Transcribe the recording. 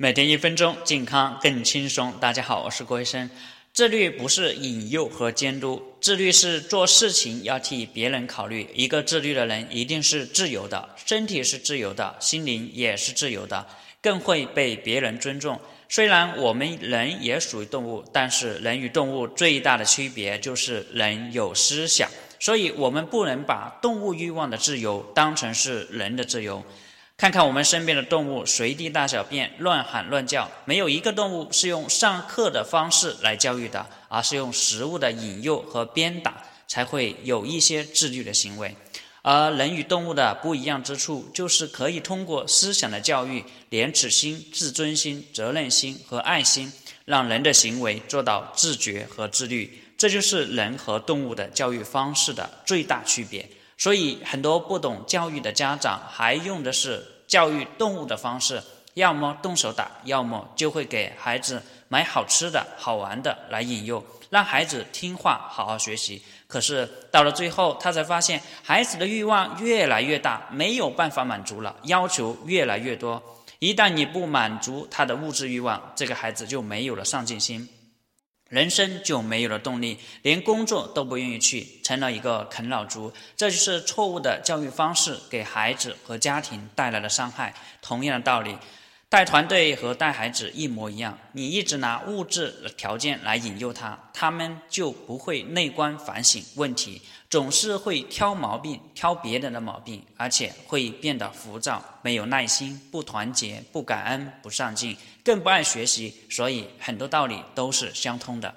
每天一分钟，健康更轻松。大家好，我是郭医生。自律不是引诱和监督，自律是做事情要替别人考虑。一个自律的人一定是自由的，身体是自由的，心灵也是自由的，更会被别人尊重。虽然我们人也属于动物，但是人与动物最大的区别就是人有思想，所以我们不能把动物欲望的自由当成是人的自由。看看我们身边的动物，随地大小便、乱喊乱叫，没有一个动物是用上课的方式来教育的，而是用食物的引诱和鞭打，才会有一些自律的行为。而人与动物的不一样之处，就是可以通过思想的教育、廉耻心、自尊心、责任心和爱心，让人的行为做到自觉和自律。这就是人和动物的教育方式的最大区别。所以，很多不懂教育的家长还用的是教育动物的方式，要么动手打，要么就会给孩子买好吃的好玩的来引诱，让孩子听话好好学习。可是到了最后，他才发现孩子的欲望越来越大，没有办法满足了，要求越来越多。一旦你不满足他的物质欲望，这个孩子就没有了上进心。人生就没有了动力，连工作都不愿意去，成了一个啃老族。这就是错误的教育方式给孩子和家庭带来的伤害。同样的道理，带团队和带孩子一模一样。你一直拿物质条件来引诱他，他们就不会内观反省问题。总是会挑毛病，挑别人的毛病，而且会变得浮躁，没有耐心，不团结，不感恩，不上进，更不爱学习。所以很多道理都是相通的。